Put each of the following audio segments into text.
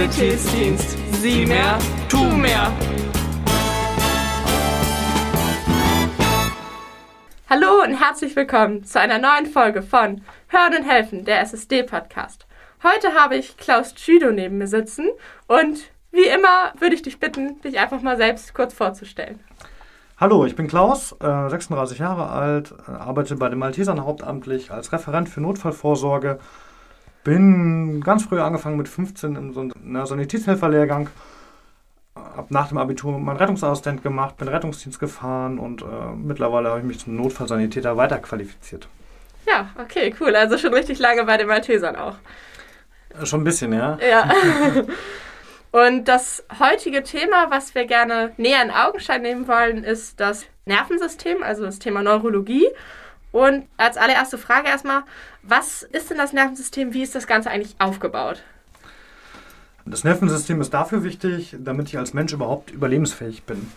Schulsanitätsdienst. Sieh mehr, tu mehr. Hallo und herzlich willkommen zu einer neuen Folge von Hören und Helfen, der SSD-Podcast. Heute habe ich Klaus Tschüdo neben mir sitzen und wie immer würde ich dich bitten, dich einfach mal selbst kurz vorzustellen. Hallo, ich bin Klaus, äh, 36 Jahre alt, äh, arbeite bei den Maltesern hauptamtlich als Referent für Notfallvorsorge. Bin ganz früh angefangen mit 15 in so einer Sanitätshelferlehrgang. Hab nach dem Abitur meinen Rettungsassistent gemacht, bin Rettungsdienst gefahren und äh, mittlerweile habe ich mich zum Notfallsanitäter weiterqualifiziert. Ja, okay, cool. Also schon richtig lange bei den Maltesern auch. Äh, schon ein bisschen, ja. Ja. Und das heutige Thema, was wir gerne näher in Augenschein nehmen wollen, ist das Nervensystem, also das Thema Neurologie. Und als allererste Frage erstmal, was ist denn das Nervensystem? Wie ist das Ganze eigentlich aufgebaut? Das Nervensystem ist dafür wichtig, damit ich als Mensch überhaupt überlebensfähig bin.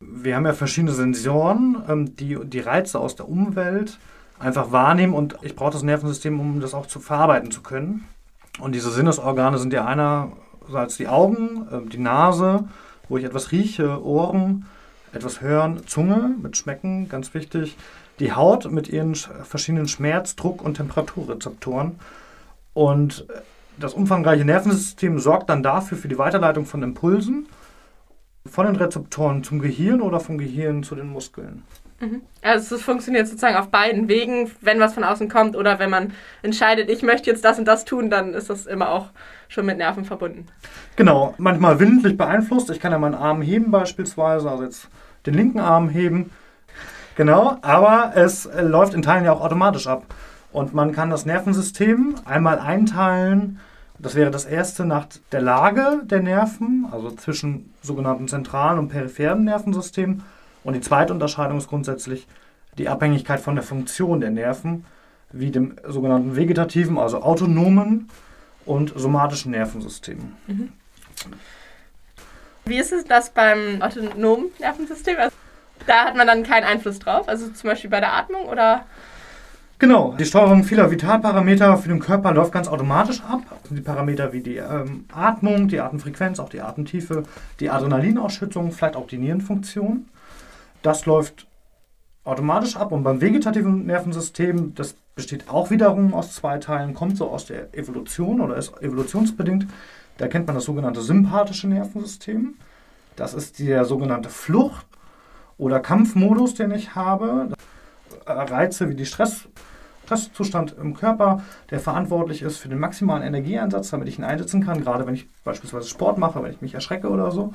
Wir haben ja verschiedene Sensoren, ähm, die die Reize aus der Umwelt einfach wahrnehmen und ich brauche das Nervensystem, um das auch zu verarbeiten zu können. Und diese Sinnesorgane sind ja einerseits die Augen, ähm, die Nase, wo ich etwas rieche, Ohren, etwas hören, Zunge mit Schmecken, ganz wichtig, die Haut mit ihren verschiedenen Schmerz-, Druck- und Temperaturrezeptoren. Und das umfangreiche Nervensystem sorgt dann dafür für die Weiterleitung von Impulsen von den Rezeptoren zum Gehirn oder vom Gehirn zu den Muskeln. Mhm. Also es funktioniert sozusagen auf beiden Wegen, wenn was von außen kommt oder wenn man entscheidet, ich möchte jetzt das und das tun, dann ist das immer auch schon mit Nerven verbunden. Genau, manchmal willentlich beeinflusst. Ich kann ja meinen Arm heben beispielsweise, also jetzt den linken Arm heben. Genau, aber es läuft in Teilen ja auch automatisch ab. Und man kann das Nervensystem einmal einteilen. Das wäre das erste nach der Lage der Nerven, also zwischen sogenannten zentralen und peripheren Nervensystemen. Und die zweite Unterscheidung ist grundsätzlich die Abhängigkeit von der Funktion der Nerven, wie dem sogenannten vegetativen, also autonomen und somatischen Nervensystemen. Mhm. Wie ist es das beim autonomen Nervensystem? Da hat man dann keinen Einfluss drauf, also zum Beispiel bei der Atmung oder? Genau, die Steuerung vieler Vitalparameter für den Körper läuft ganz automatisch ab. Die Parameter wie die ähm, Atmung, die Atemfrequenz, auch die Atemtiefe, die Adrenalinausschüttung, vielleicht auch die Nierenfunktion. Das läuft automatisch ab. Und beim vegetativen Nervensystem, das besteht auch wiederum aus zwei Teilen, kommt so aus der Evolution oder ist evolutionsbedingt. Da kennt man das sogenannte sympathische Nervensystem. Das ist der sogenannte Flucht- oder Kampfmodus, den ich habe. Reize wie die Stress, Stresszustand im Körper, der verantwortlich ist für den maximalen Energieeinsatz, damit ich ihn einsetzen kann, gerade wenn ich beispielsweise Sport mache, wenn ich mich erschrecke oder so.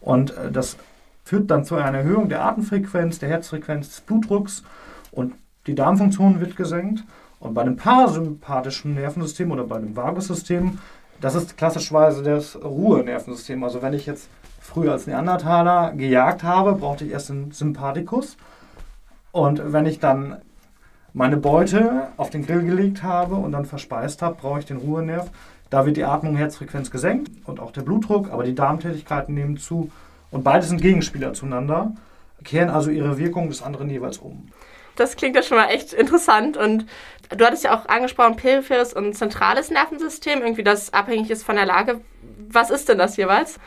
Und äh, das führt dann zu einer Erhöhung der Atemfrequenz, der Herzfrequenz, des Blutdrucks und die Darmfunktion wird gesenkt. Und bei dem parasympathischen Nervensystem oder bei dem Vagussystem, das ist klassischerweise das Ruhenervensystem. Also wenn ich jetzt früher als Neandertaler gejagt habe, brauchte ich erst den Sympathikus. Und wenn ich dann meine Beute auf den Grill gelegt habe und dann verspeist habe, brauche ich den Ruhenerv. Da wird die Atmung, Herzfrequenz gesenkt und auch der Blutdruck, aber die Darmtätigkeiten nehmen zu. Und beide sind Gegenspieler zueinander, kehren also ihre Wirkung des anderen jeweils um. Das klingt ja schon mal echt interessant. Und du hattest ja auch angesprochen, peripheres und zentrales Nervensystem, irgendwie das abhängig ist von der Lage. Was ist denn das jeweils?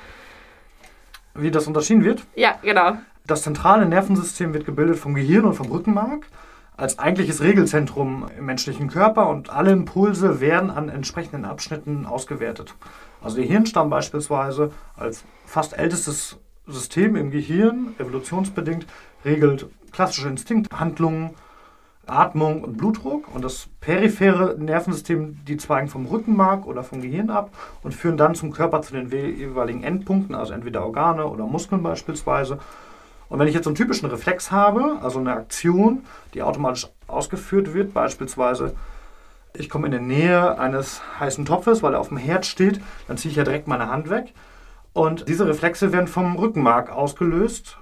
Wie das unterschieden wird? Ja, genau. Das zentrale Nervensystem wird gebildet vom Gehirn und vom Rückenmark als eigentliches Regelzentrum im menschlichen Körper und alle Impulse werden an entsprechenden Abschnitten ausgewertet. Also der Hirnstamm beispielsweise als fast ältestes System im Gehirn, evolutionsbedingt, regelt klassische Instinkthandlungen, Atmung und Blutdruck und das periphere Nervensystem, die zweigen vom Rückenmark oder vom Gehirn ab und führen dann zum Körper zu den jeweiligen Endpunkten, also entweder Organe oder Muskeln beispielsweise. Und wenn ich jetzt einen typischen Reflex habe, also eine Aktion, die automatisch ausgeführt wird, beispielsweise ich komme in die Nähe eines heißen Topfes, weil er auf dem Herd steht, dann ziehe ich ja direkt meine Hand weg. Und diese Reflexe werden vom Rückenmark ausgelöst,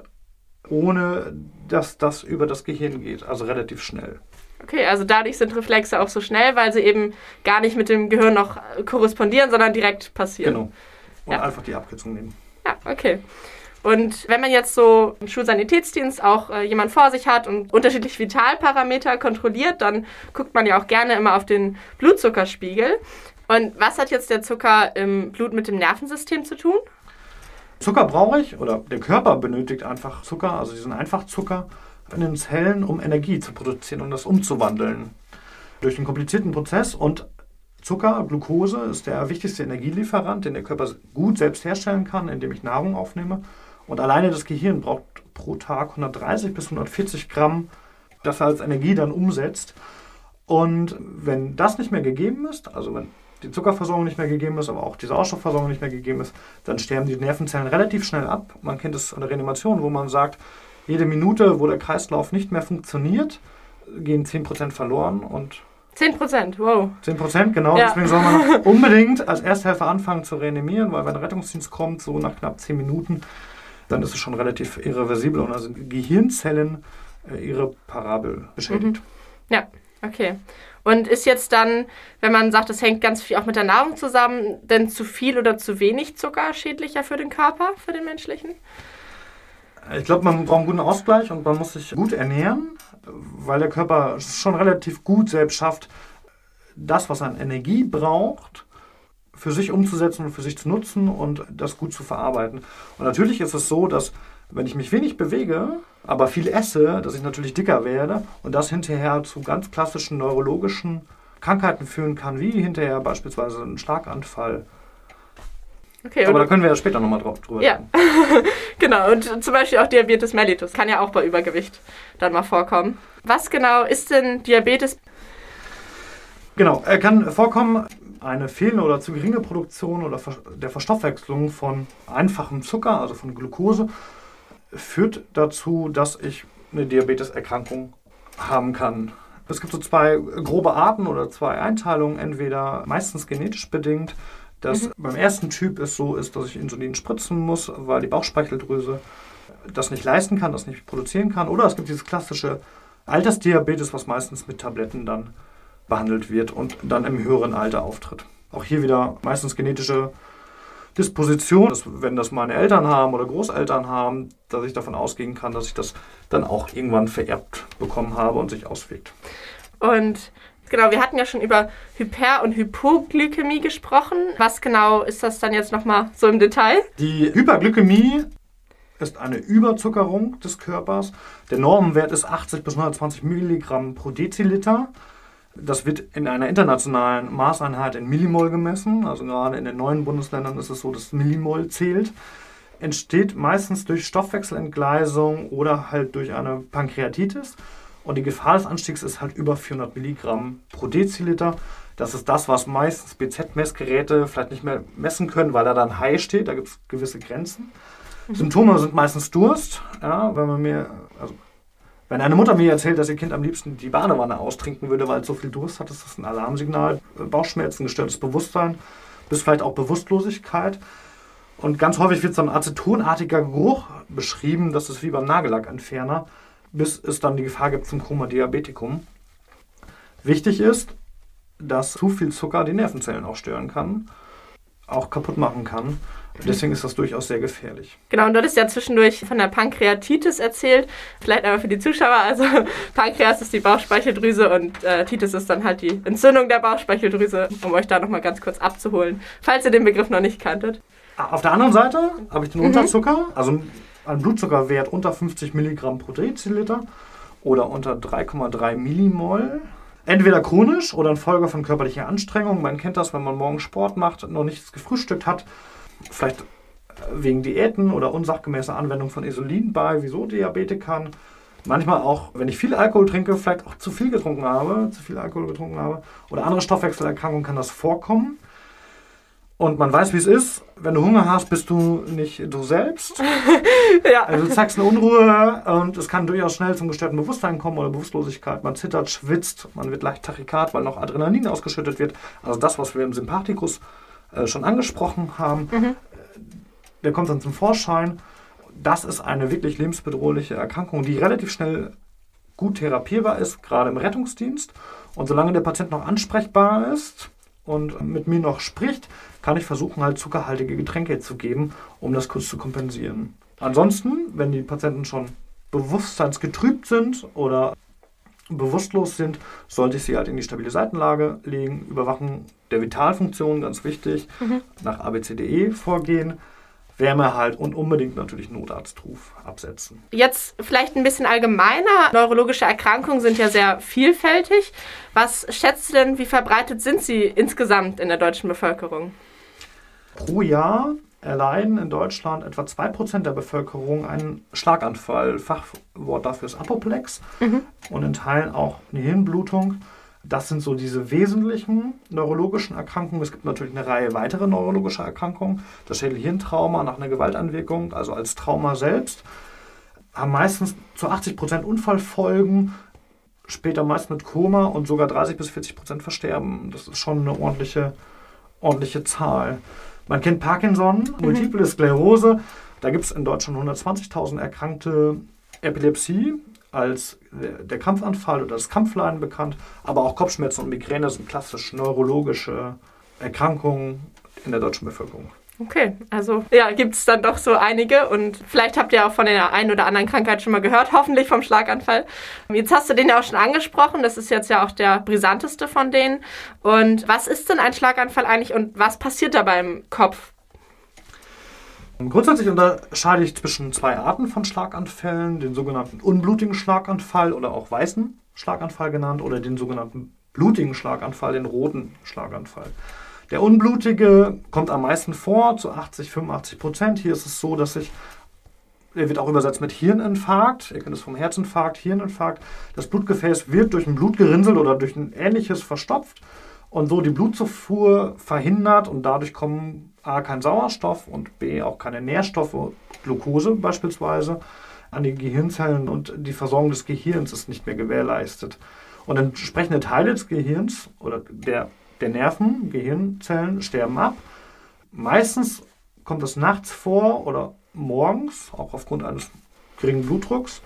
ohne dass das über das Gehirn geht, also relativ schnell. Okay, also dadurch sind Reflexe auch so schnell, weil sie eben gar nicht mit dem Gehirn noch korrespondieren, sondern direkt passieren. Genau. Und ja. einfach die Abkürzung nehmen. Ja, okay. Und wenn man jetzt so im Schulsanitätsdienst auch äh, jemand vor sich hat und unterschiedliche Vitalparameter kontrolliert, dann guckt man ja auch gerne immer auf den Blutzuckerspiegel. Und was hat jetzt der Zucker im Blut mit dem Nervensystem zu tun? Zucker brauche ich oder der Körper benötigt einfach Zucker, also diesen Einfachzucker in den Zellen, um Energie zu produzieren, um das umzuwandeln. Durch einen komplizierten Prozess und Zucker, Glucose, ist der wichtigste Energielieferant, den der Körper gut selbst herstellen kann, indem ich Nahrung aufnehme. Und alleine das Gehirn braucht pro Tag 130 bis 140 Gramm, das er als Energie dann umsetzt. Und wenn das nicht mehr gegeben ist, also wenn die Zuckerversorgung nicht mehr gegeben ist, aber auch die Sauerstoffversorgung nicht mehr gegeben ist, dann sterben die Nervenzellen relativ schnell ab. Man kennt es an der Reanimation, wo man sagt, jede Minute, wo der Kreislauf nicht mehr funktioniert, gehen 10% verloren und 10 Prozent, wow. 10 Prozent, genau. Ja. Deswegen soll man unbedingt als Ersthelfer anfangen zu reanimieren, weil wenn der Rettungsdienst kommt, so nach knapp 10 Minuten, dann ist es schon relativ irreversibel und da sind Gehirnzellen äh, irreparabel beschädigt. Ja, okay. Und ist jetzt dann, wenn man sagt, das hängt ganz viel auch mit der Nahrung zusammen, denn zu viel oder zu wenig Zucker schädlicher für den Körper, für den menschlichen? Ich glaube, man braucht einen guten Ausgleich und man muss sich gut ernähren, weil der Körper schon relativ gut selbst schafft, das, was an Energie braucht, für sich umzusetzen und für sich zu nutzen und das gut zu verarbeiten. Und natürlich ist es so, dass wenn ich mich wenig bewege, aber viel esse, dass ich natürlich dicker werde und das hinterher zu ganz klassischen neurologischen Krankheiten führen kann, wie hinterher beispielsweise einen Schlaganfall. Okay, Aber da können wir ja später nochmal drauf drüber Ja. reden. genau. Und zum Beispiel auch Diabetes mellitus kann ja auch bei Übergewicht dann mal vorkommen. Was genau ist denn Diabetes? Genau, er kann vorkommen, eine fehlende oder zu geringe Produktion oder der Verstoffwechslung von einfachem Zucker, also von Glucose, führt dazu, dass ich eine Diabeteserkrankung haben kann. Es gibt so zwei grobe Arten oder zwei Einteilungen, entweder meistens genetisch bedingt, dass beim ersten Typ es so ist, dass ich Insulin spritzen muss, weil die Bauchspeicheldrüse das nicht leisten kann, das nicht produzieren kann. Oder es gibt dieses klassische Altersdiabetes, was meistens mit Tabletten dann behandelt wird und dann im höheren Alter auftritt. Auch hier wieder meistens genetische Disposition, dass, wenn das meine Eltern haben oder Großeltern haben, dass ich davon ausgehen kann, dass ich das dann auch irgendwann vererbt bekommen habe und sich auswirkt. Und genau, wir hatten ja schon über Hyper- und Hypoglykämie gesprochen. Was genau ist das dann jetzt nochmal so im Detail? Die Hyperglykämie ist eine Überzuckerung des Körpers. Der Normenwert ist 80 bis 120 Milligramm pro Deziliter. Das wird in einer internationalen Maßeinheit in Millimol gemessen. Also gerade in den neuen Bundesländern ist es so, dass Millimol zählt. Entsteht meistens durch Stoffwechselentgleisung oder halt durch eine Pankreatitis. Und die Gefahr des Anstiegs ist halt über 400 Milligramm pro Deziliter. Das ist das, was meistens BZ-Messgeräte vielleicht nicht mehr messen können, weil da dann High steht. Da gibt es gewisse Grenzen. Symptome sind meistens Durst. Ja, wenn man mir, wenn eine Mutter mir erzählt, dass ihr Kind am liebsten die Badewanne austrinken würde, weil es so viel Durst hat, ist das ein Alarmsignal. Bauchschmerzen, gestörtes Bewusstsein, bis vielleicht auch Bewusstlosigkeit. Und ganz häufig wird so ein acetonartiger Geruch beschrieben, das ist wie beim Nagellackentferner, bis es dann die Gefahr gibt zum Coma Diabetikum. Wichtig ist, dass zu viel Zucker die Nervenzellen auch stören kann, auch kaputt machen kann. Deswegen ist das durchaus sehr gefährlich. Genau, und du hattest ja zwischendurch von der Pankreatitis erzählt. Vielleicht einmal für die Zuschauer. Also Pankreas ist die Bauchspeicheldrüse und äh, Titis ist dann halt die Entzündung der Bauchspeicheldrüse, um euch da nochmal ganz kurz abzuholen, falls ihr den Begriff noch nicht kanntet. Auf der anderen Seite habe ich den Unterzucker, also einen Blutzuckerwert unter 50 Milligramm pro Deziliter oder unter 3,3 Millimol. Entweder chronisch oder in Folge von körperlicher Anstrengung. Man kennt das, wenn man morgen Sport macht, noch nichts gefrühstückt hat, vielleicht äh, wegen Diäten oder unsachgemäßer Anwendung von Insulin bei wieso Diabetikern. Manchmal auch, wenn ich viel Alkohol trinke, vielleicht auch zu viel getrunken habe, zu viel Alkohol getrunken habe oder andere Stoffwechselerkrankungen kann das vorkommen. Und man weiß, wie es ist. Wenn du Hunger hast, bist du nicht du selbst. Ja. Also du zeigst eine Unruhe und es kann durchaus schnell zum gestörten Bewusstsein kommen oder Bewusstlosigkeit. Man zittert, schwitzt, man wird leicht tachykard, weil noch Adrenalin ausgeschüttet wird. Also das, was wir im Sympathikus äh, schon angesprochen haben, äh, der kommt dann zum Vorschein. Das ist eine wirklich lebensbedrohliche Erkrankung, die relativ schnell gut therapierbar ist, gerade im Rettungsdienst. Und solange der Patient noch ansprechbar ist und mit mir noch spricht, kann ich versuchen, halt zuckerhaltige Getränke zu geben, um das kurz zu kompensieren. Ansonsten, wenn die Patienten schon bewusstseinsgetrübt sind oder bewusstlos sind, sollte ich sie halt in die stabile Seitenlage legen. Überwachen der Vitalfunktion, ganz wichtig, nach ABCDE vorgehen. Wärmehalt und unbedingt natürlich Notarztruf absetzen. Jetzt vielleicht ein bisschen allgemeiner. Neurologische Erkrankungen sind ja sehr vielfältig. Was schätzt du denn, wie verbreitet sind sie insgesamt in der deutschen Bevölkerung? Pro Jahr erleiden in Deutschland etwa 2% der Bevölkerung einen Schlaganfall. Fachwort dafür ist Apoplex und in Teilen auch eine Hirnblutung. Das sind so diese wesentlichen neurologischen Erkrankungen. Es gibt natürlich eine Reihe weiterer neurologischer Erkrankungen. Das Schädel-Hirntrauma nach einer Gewaltanwirkung, also als Trauma selbst, haben meistens zu 80% Unfallfolgen, später meist mit Koma und sogar 30 bis 40% Versterben. Das ist schon eine ordentliche, ordentliche Zahl. Man kennt Parkinson, Multiple Sklerose. Da gibt es in Deutschland 120.000 erkrankte Epilepsie als der, der Krampfanfall oder das Krampfleiden bekannt, aber auch Kopfschmerzen und Migräne sind klassisch neurologische Erkrankungen in der deutschen Bevölkerung. Okay, also ja, gibt es dann doch so einige und vielleicht habt ihr auch von der einen oder anderen Krankheit schon mal gehört, hoffentlich vom Schlaganfall. Jetzt hast du den ja auch schon angesprochen, das ist jetzt ja auch der brisanteste von denen. Und was ist denn ein Schlaganfall eigentlich und was passiert da beim Kopf? Grundsätzlich unterscheide ich zwischen zwei Arten von Schlaganfällen, den sogenannten unblutigen Schlaganfall oder auch weißen Schlaganfall genannt oder den sogenannten blutigen Schlaganfall, den roten Schlaganfall. Der unblutige kommt am meisten vor, zu 80, 85 Prozent. Hier ist es so, dass sich, er wird auch übersetzt mit Hirninfarkt, ihr kennt es vom Herzinfarkt, Hirninfarkt. Das Blutgefäß wird durch ein Blutgerinnsel oder durch ein ähnliches verstopft und so die Blutzufuhr verhindert und dadurch kommen A kein Sauerstoff und B auch keine Nährstoffe, Glucose beispielsweise, an die Gehirnzellen und die Versorgung des Gehirns ist nicht mehr gewährleistet. Und entsprechende Teile des Gehirns oder der, der Nerven, Gehirnzellen sterben ab. Meistens kommt es nachts vor oder morgens, auch aufgrund eines geringen Blutdrucks.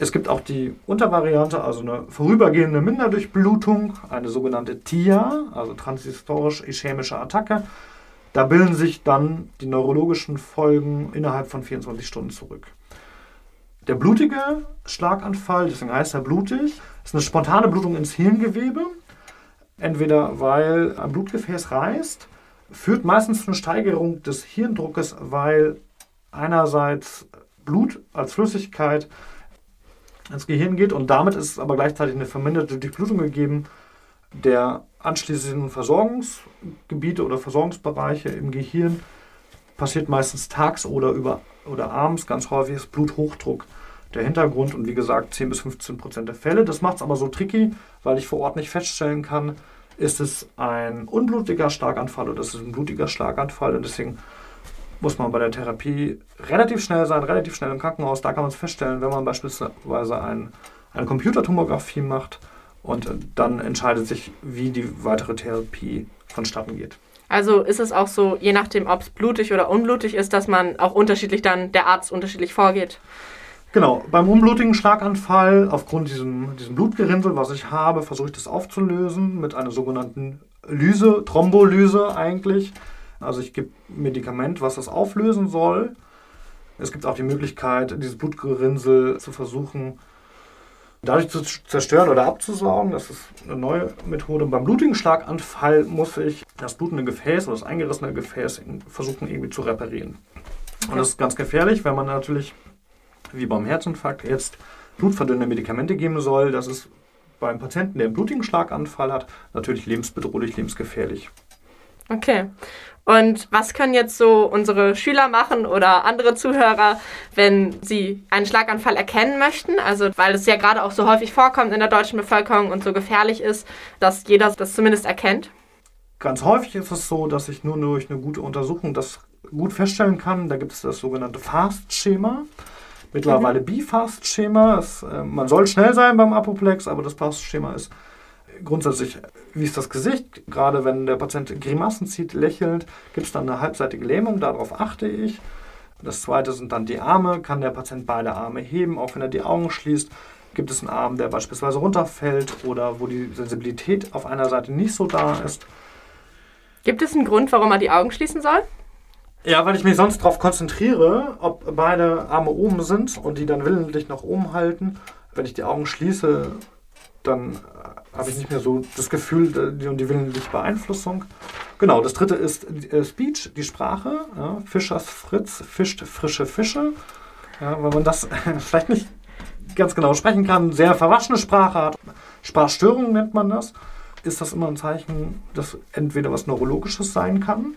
Es gibt auch die Untervariante, also eine vorübergehende Minderdurchblutung, eine sogenannte TIA, also transhistorisch-ischämische Attacke. Da bilden sich dann die neurologischen Folgen innerhalb von 24 Stunden zurück. Der blutige Schlaganfall, deswegen heißt er blutig, ist eine spontane Blutung ins Hirngewebe. Entweder weil ein Blutgefäß reißt, führt meistens zu einer Steigerung des Hirndruckes, weil einerseits Blut als Flüssigkeit ins Gehirn geht und damit ist aber gleichzeitig eine verminderte Durchblutung gegeben der anschließenden Versorgungsgebiete oder Versorgungsbereiche im Gehirn passiert meistens tags oder, über, oder abends. Ganz häufig ist Bluthochdruck der Hintergrund und wie gesagt 10 bis 15 Prozent der Fälle. Das macht es aber so tricky, weil ich vor Ort nicht feststellen kann, ist es ein unblutiger Schlaganfall oder ist es ein blutiger Schlaganfall und deswegen muss man bei der Therapie relativ schnell sein, relativ schnell im Krankenhaus. Da kann man es feststellen, wenn man beispielsweise ein, eine Computertomographie macht und dann entscheidet sich, wie die weitere Therapie vonstatten geht. Also ist es auch so, je nachdem, ob es blutig oder unblutig ist, dass man auch unterschiedlich dann, der Arzt unterschiedlich vorgeht. Genau, beim unblutigen Schlaganfall, aufgrund diesem, diesem Blutgerinnsel, was ich habe, versuche ich das aufzulösen mit einer sogenannten Lyse, Thrombolyse eigentlich. Also ich gebe Medikament, was das auflösen soll. Es gibt auch die Möglichkeit, dieses Blutgerinnsel zu versuchen, dadurch zu zerstören oder abzusaugen. Das ist eine neue Methode. Beim blutigen Schlaganfall muss ich das blutende Gefäß oder das eingerissene Gefäß versuchen irgendwie zu reparieren. Und das ist ganz gefährlich, wenn man natürlich, wie beim Herzinfarkt, jetzt blutverdünnende Medikamente geben soll. Das ist beim Patienten, der einen blutigen Schlaganfall hat, natürlich lebensbedrohlich, lebensgefährlich. Okay. Und was können jetzt so unsere Schüler machen oder andere Zuhörer, wenn sie einen Schlaganfall erkennen möchten? Also, weil es ja gerade auch so häufig vorkommt in der deutschen Bevölkerung und so gefährlich ist, dass jeder das zumindest erkennt. Ganz häufig ist es so, dass ich nur durch eine gute Untersuchung das gut feststellen kann. Da gibt es das sogenannte FAST-Schema. Mittlerweile mhm. BIFAST-Schema. Äh, man soll schnell sein beim Apoplex, aber das FAST-Schema ist grundsätzlich, wie ist das Gesicht? Gerade wenn der Patient Grimassen zieht, lächelt, gibt es dann eine halbseitige Lähmung, darauf achte ich. Das zweite sind dann die Arme. Kann der Patient beide Arme heben, auch wenn er die Augen schließt? Gibt es einen Arm, der beispielsweise runterfällt oder wo die Sensibilität auf einer Seite nicht so da ist? Gibt es einen Grund, warum man die Augen schließen soll? Ja, weil ich mich sonst darauf konzentriere, ob beide Arme oben sind und die dann willentlich nach oben halten. Wenn ich die Augen schließe, dann habe ich nicht mehr so das Gefühl äh, die, die willentliche Beeinflussung. Genau, das dritte ist äh, Speech, die Sprache. Ja, Fischers Fritz fischt frische Fische. Ja, wenn man das vielleicht nicht ganz genau sprechen kann, sehr verwaschene Sprache hat, Sprachstörung nennt man das, ist das immer ein Zeichen, dass entweder was Neurologisches sein kann.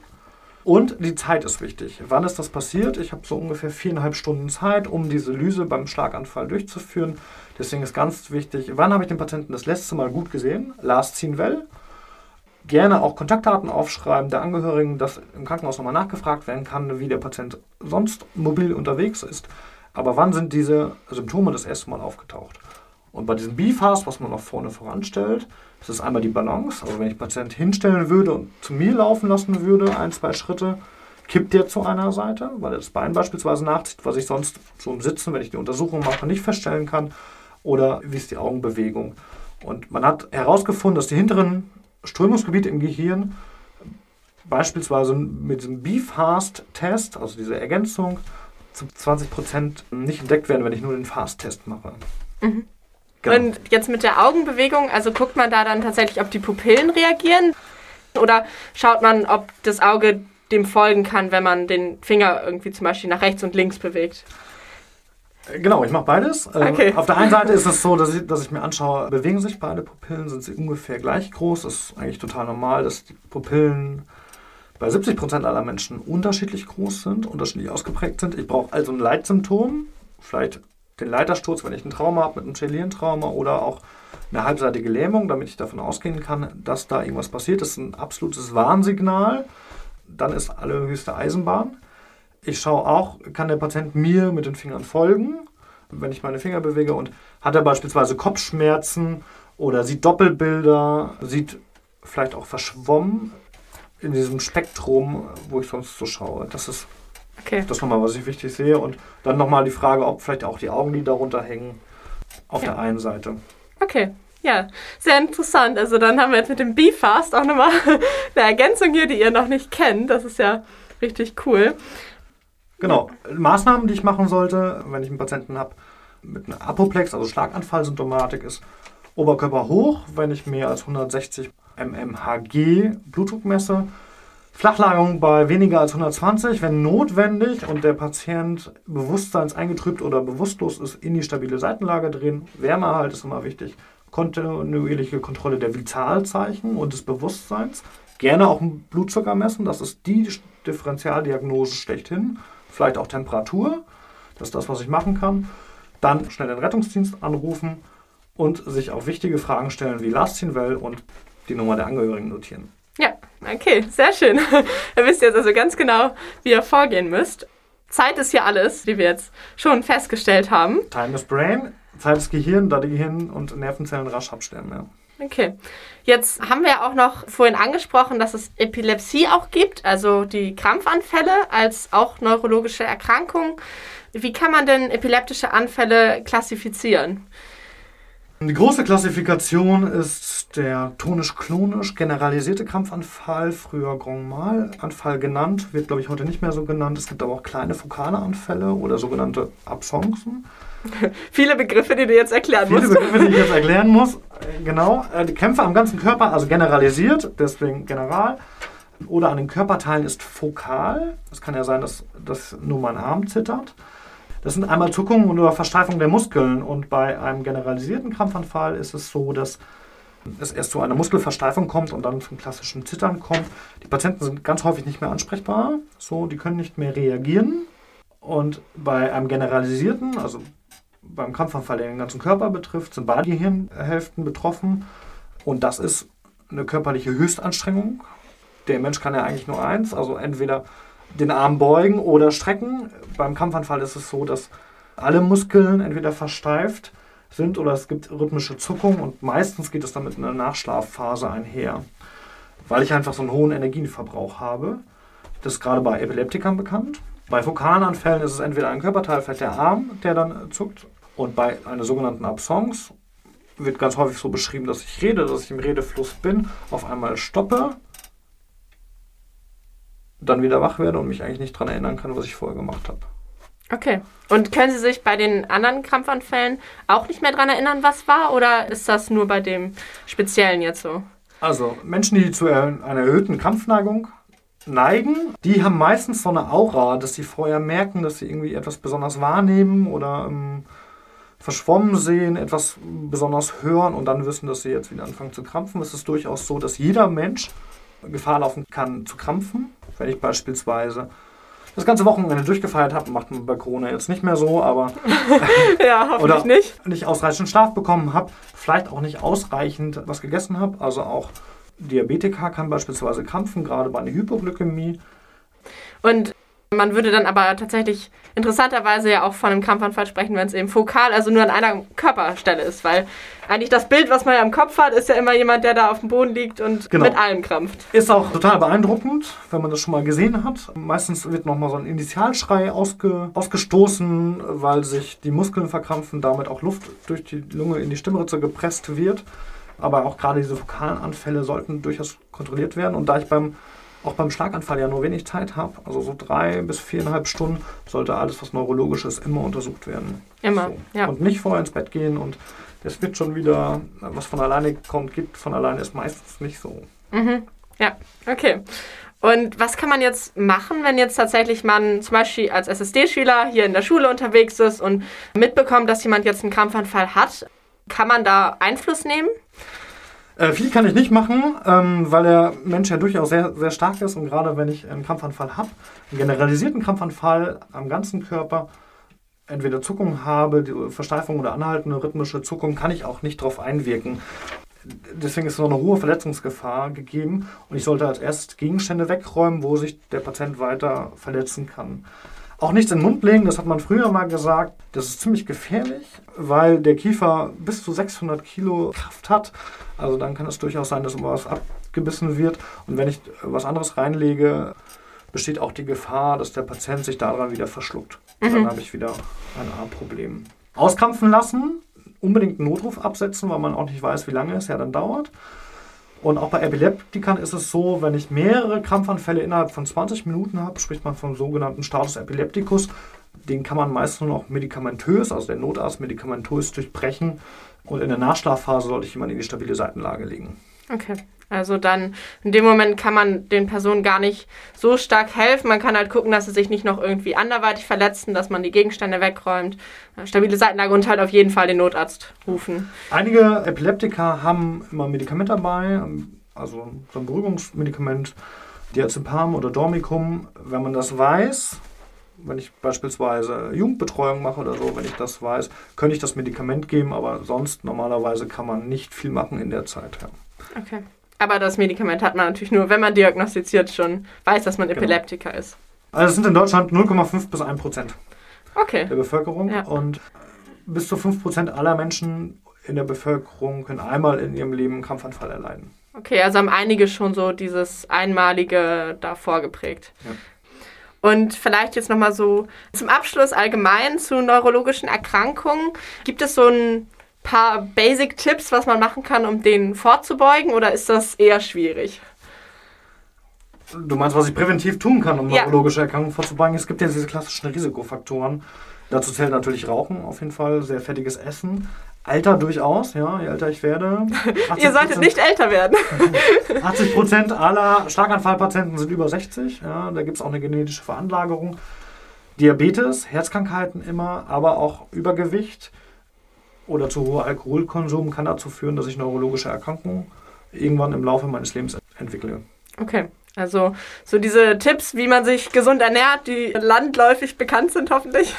Und die Zeit ist wichtig. Wann ist das passiert? Ich habe so ungefähr viereinhalb Stunden Zeit, um diese Lyse beim Schlaganfall durchzuführen. Deswegen ist ganz wichtig, wann habe ich den Patienten das letzte Mal gut gesehen? Last seen well. Gerne auch Kontaktdaten aufschreiben der Angehörigen, dass im Krankenhaus nochmal nachgefragt werden kann, wie der Patient sonst mobil unterwegs ist. Aber wann sind diese Symptome das erste Mal aufgetaucht? Und bei diesem BIFAST, was man noch vorne voranstellt, ist es einmal die Balance. Also wenn ich Patient hinstellen würde und zu mir laufen lassen würde, ein, zwei Schritte, kippt der zu einer Seite, weil er das Bein beispielsweise nachzieht, was ich sonst so im Sitzen, wenn ich die Untersuchung mache, nicht feststellen kann. Oder wie ist die Augenbewegung? Und man hat herausgefunden, dass die hinteren Strömungsgebiete im Gehirn beispielsweise mit diesem BFAST-Test, also diese Ergänzung, zu 20 Prozent nicht entdeckt werden, wenn ich nur den Fast-Test mache. Mhm. Genau. Und jetzt mit der Augenbewegung, also guckt man da dann tatsächlich, ob die Pupillen reagieren? Oder schaut man, ob das Auge dem folgen kann, wenn man den Finger irgendwie zum Beispiel nach rechts und links bewegt? Genau, ich mache beides. Äh, okay. Auf der einen Seite ist es so, dass ich, dass ich mir anschaue, bewegen sich beide Pupillen, sind sie ungefähr gleich groß. Das ist eigentlich total normal, dass die Pupillen bei 70 Prozent aller Menschen unterschiedlich groß sind, unterschiedlich ausgeprägt sind. Ich brauche also ein Leitsymptom, vielleicht den Leitersturz, wenn ich ein Trauma habe mit einem Chelientrauma oder auch eine halbseitige Lähmung, damit ich davon ausgehen kann, dass da irgendwas passiert. Das ist ein absolutes Warnsignal. Dann ist allerhöchste Eisenbahn. Ich schaue auch, kann der Patient mir mit den Fingern folgen, wenn ich meine Finger bewege und hat er beispielsweise Kopfschmerzen oder sieht Doppelbilder, sieht vielleicht auch verschwommen in diesem Spektrum, wo ich sonst so schaue. Das ist okay. das nochmal, was ich wichtig sehe. Und dann nochmal die Frage, ob vielleicht auch die Augenlider runterhängen auf ja. der einen Seite. Okay. Ja, sehr interessant. Also dann haben wir jetzt mit dem B-Fast auch nochmal eine Ergänzung hier, die ihr noch nicht kennt. Das ist ja richtig cool. Genau. Maßnahmen, die ich machen sollte, wenn ich einen Patienten habe mit einer Apoplex, also Schlaganfallsymptomatik, ist Oberkörper hoch, wenn ich mehr als 160 mmHg Blutdruck messe. Flachlagerung bei weniger als 120, wenn notwendig und der Patient bewusstseinseingetrübt oder bewusstlos ist, in die stabile Seitenlage drehen. Wärmeerhalt ist immer wichtig. Kontinuierliche Kontrolle der Vitalzeichen und des Bewusstseins. Gerne auch Blutzucker messen, das ist die Differentialdiagnose schlechthin. Vielleicht auch Temperatur, das ist das, was ich machen kann. Dann schnell den Rettungsdienst anrufen und sich auch wichtige Fragen stellen wie Last Well und die Nummer der Angehörigen notieren. Ja, okay, sehr schön. ihr wisst jetzt also ganz genau, wie ihr vorgehen müsst. Zeit ist ja alles, wie wir jetzt schon festgestellt haben. Time is Brain, Zeit ist Gehirn, da die Gehirn und Nervenzellen rasch absterben, ja. Okay. Jetzt haben wir auch noch vorhin angesprochen, dass es Epilepsie auch gibt, also die Krampfanfälle als auch neurologische Erkrankung. Wie kann man denn epileptische Anfälle klassifizieren? Die große Klassifikation ist der tonisch-klonisch generalisierte Krampfanfall, früher Grand Mal-Anfall genannt, wird glaube ich heute nicht mehr so genannt. Es gibt aber auch kleine fokale Anfälle oder sogenannte Absoncen. Viele Begriffe, die du jetzt erklären Viele musst. Viele Begriffe, die ich jetzt erklären muss. Genau. Äh, die Kämpfe am ganzen Körper, also generalisiert, deswegen general. Oder an den Körperteilen ist fokal. Es kann ja sein, dass, dass nur mein Arm zittert. Das sind einmal Zuckungen und Versteifung der Muskeln. Und bei einem generalisierten Krampfanfall ist es so, dass es erst zu einer Muskelversteifung kommt und dann zum klassischen Zittern kommt. Die Patienten sind ganz häufig nicht mehr ansprechbar, so, die können nicht mehr reagieren. Und bei einem generalisierten, also beim Krampfanfall, der den ganzen Körper betrifft, sind beide Gehirnhälften betroffen. Und das ist eine körperliche Höchstanstrengung. Der Mensch kann ja eigentlich nur eins, also entweder den Arm beugen oder strecken. Beim Kampfanfall ist es so, dass alle Muskeln entweder versteift sind oder es gibt rhythmische Zuckungen und meistens geht es dann mit einer Nachschlafphase einher, weil ich einfach so einen hohen Energieverbrauch habe. Das ist gerade bei Epileptikern bekannt. Bei fokalen Anfällen ist es entweder ein Körperteil, vielleicht der Arm, der dann zuckt. Und bei einer sogenannten Absence wird ganz häufig so beschrieben, dass ich rede, dass ich im Redefluss bin, auf einmal stoppe dann wieder wach werde und mich eigentlich nicht daran erinnern kann, was ich vorher gemacht habe. Okay. Und können Sie sich bei den anderen Krampfanfällen auch nicht mehr daran erinnern, was war? Oder ist das nur bei dem Speziellen jetzt so? Also Menschen, die zu einer erhöhten Krampfneigung neigen, die haben meistens so eine Aura, dass sie vorher merken, dass sie irgendwie etwas besonders wahrnehmen oder ähm, verschwommen sehen, etwas besonders hören und dann wissen, dass sie jetzt wieder anfangen zu krampfen. Es ist durchaus so, dass jeder Mensch Gefahr laufen kann zu krampfen. Wenn ich beispielsweise das ganze Wochenende durchgefeiert habe, macht man bei Corona jetzt nicht mehr so, aber ja, hoffentlich nicht. nicht ausreichend Schlaf bekommen habe, vielleicht auch nicht ausreichend was gegessen habe, also auch Diabetiker kann beispielsweise krampfen, gerade bei einer Hypoglykämie. Und man würde dann aber tatsächlich interessanterweise ja auch von einem Krampfanfall sprechen, wenn es eben fokal, also nur an einer Körperstelle ist, weil eigentlich das Bild, was man ja im Kopf hat, ist ja immer jemand, der da auf dem Boden liegt und genau. mit allem krampft. Ist auch total beeindruckend, wenn man das schon mal gesehen hat. Meistens wird nochmal so ein Initialschrei ausge, ausgestoßen, weil sich die Muskeln verkrampfen, damit auch Luft durch die Lunge in die Stimmritze gepresst wird. Aber auch gerade diese fokalen Anfälle sollten durchaus kontrolliert werden. Und da ich beim auch beim Schlaganfall ja nur wenig Zeit habe, also so drei bis viereinhalb Stunden, sollte alles, was neurologisch ist, immer untersucht werden. Immer, so. ja. Und nicht vorher ins Bett gehen und das wird schon wieder, was von alleine kommt, gibt von alleine ist meistens nicht so. Mhm. Ja, okay. Und was kann man jetzt machen, wenn jetzt tatsächlich man zum Beispiel als SSD-Schüler hier in der Schule unterwegs ist und mitbekommt, dass jemand jetzt einen Krampfanfall hat? Kann man da Einfluss nehmen? Äh, viel kann ich nicht machen, ähm, weil der Mensch ja durchaus sehr, sehr stark ist und gerade wenn ich einen Krampfanfall habe, einen generalisierten Krampfanfall am ganzen Körper, entweder Zuckung habe, Versteifung oder anhaltende rhythmische Zuckung, kann ich auch nicht darauf einwirken. Deswegen ist noch eine hohe Verletzungsgefahr gegeben und ich sollte als erstes Gegenstände wegräumen, wo sich der Patient weiter verletzen kann. Auch nichts in den Mund legen, das hat man früher mal gesagt. Das ist ziemlich gefährlich, weil der Kiefer bis zu 600 Kilo Kraft hat. Also dann kann es durchaus sein, dass was abgebissen wird. Und wenn ich was anderes reinlege, besteht auch die Gefahr, dass der Patient sich daran wieder verschluckt. Mhm. Dann habe ich wieder ein A-Problem. Auskrampfen lassen, unbedingt einen Notruf absetzen, weil man auch nicht weiß, wie lange es ja dann dauert. Und auch bei Epileptikern ist es so, wenn ich mehrere Krampfanfälle innerhalb von 20 Minuten habe, spricht man vom sogenannten Status epilepticus. Den kann man meist nur noch medikamentös, also der Notarzt medikamentös durchbrechen. Und in der Nachschlafphase sollte ich jemanden in die stabile Seitenlage legen. Okay. Also dann in dem Moment kann man den Personen gar nicht so stark helfen. Man kann halt gucken, dass sie sich nicht noch irgendwie anderweitig verletzen, dass man die Gegenstände wegräumt. Stabile Seitenlage und halt auf jeden Fall den Notarzt rufen. Einige Epileptiker haben immer ein Medikament dabei, also so ein Beruhigungsmedikament, Diazepam oder Dormicum. Wenn man das weiß, wenn ich beispielsweise Jugendbetreuung mache oder so, wenn ich das weiß, könnte ich das Medikament geben, aber sonst normalerweise kann man nicht viel machen in der Zeit. Ja. Okay. Aber das Medikament hat man natürlich nur, wenn man diagnostiziert schon weiß, dass man genau. Epileptiker genau. ist. Also es sind in Deutschland 0,5 bis 1 Prozent okay. der Bevölkerung. Ja. Und bis zu 5 Prozent aller Menschen in der Bevölkerung können einmal in ihrem Leben einen Krampfanfall erleiden. Okay, also haben einige schon so dieses Einmalige da vorgeprägt. Ja. Und vielleicht jetzt nochmal so zum Abschluss allgemein zu neurologischen Erkrankungen. Gibt es so ein paar Basic-Tipps, was man machen kann, um denen vorzubeugen, oder ist das eher schwierig? Du meinst, was ich präventiv tun kann, um ja. neurologische Erkrankungen vorzubeugen? Es gibt ja diese klassischen Risikofaktoren. Dazu zählt natürlich Rauchen auf jeden Fall, sehr fettiges Essen. Alter durchaus, ja, je älter ich werde. Ihr solltet nicht älter werden. 80 Prozent aller Schlaganfallpatienten sind über 60. Ja, da gibt es auch eine genetische Veranlagerung. Diabetes, Herzkrankheiten immer, aber auch Übergewicht oder zu hoher Alkoholkonsum kann dazu führen, dass ich neurologische Erkrankungen irgendwann im Laufe meines Lebens entwickle. Okay. Also so diese Tipps, wie man sich gesund ernährt, die landläufig bekannt sind hoffentlich,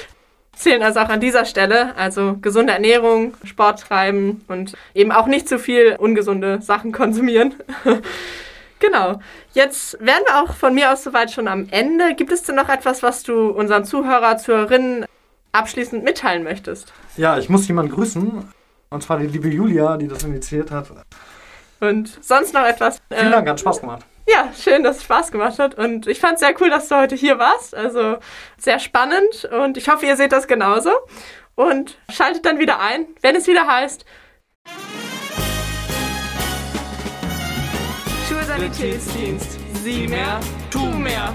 zählen also auch an dieser Stelle. Also gesunde Ernährung, Sport treiben und eben auch nicht zu viel ungesunde Sachen konsumieren. genau. Jetzt wären wir auch von mir aus soweit schon am Ende. Gibt es denn noch etwas, was du unseren Zuhörer, Zuhörerinnen abschließend mitteilen möchtest. Ja, ich muss jemanden grüßen. Und zwar die liebe Julia, die das initiiert hat. Und sonst noch etwas? Vielen Dank, hat Spaß gemacht. Ja, schön, dass es Spaß gemacht hat. Und ich fand es sehr cool, dass du heute hier warst. Also sehr spannend. Und ich hoffe, ihr seht das genauso. Und schaltet dann wieder ein, wenn es wieder heißt. Schulsanitätsdienst. Sieh mehr, tu mehr.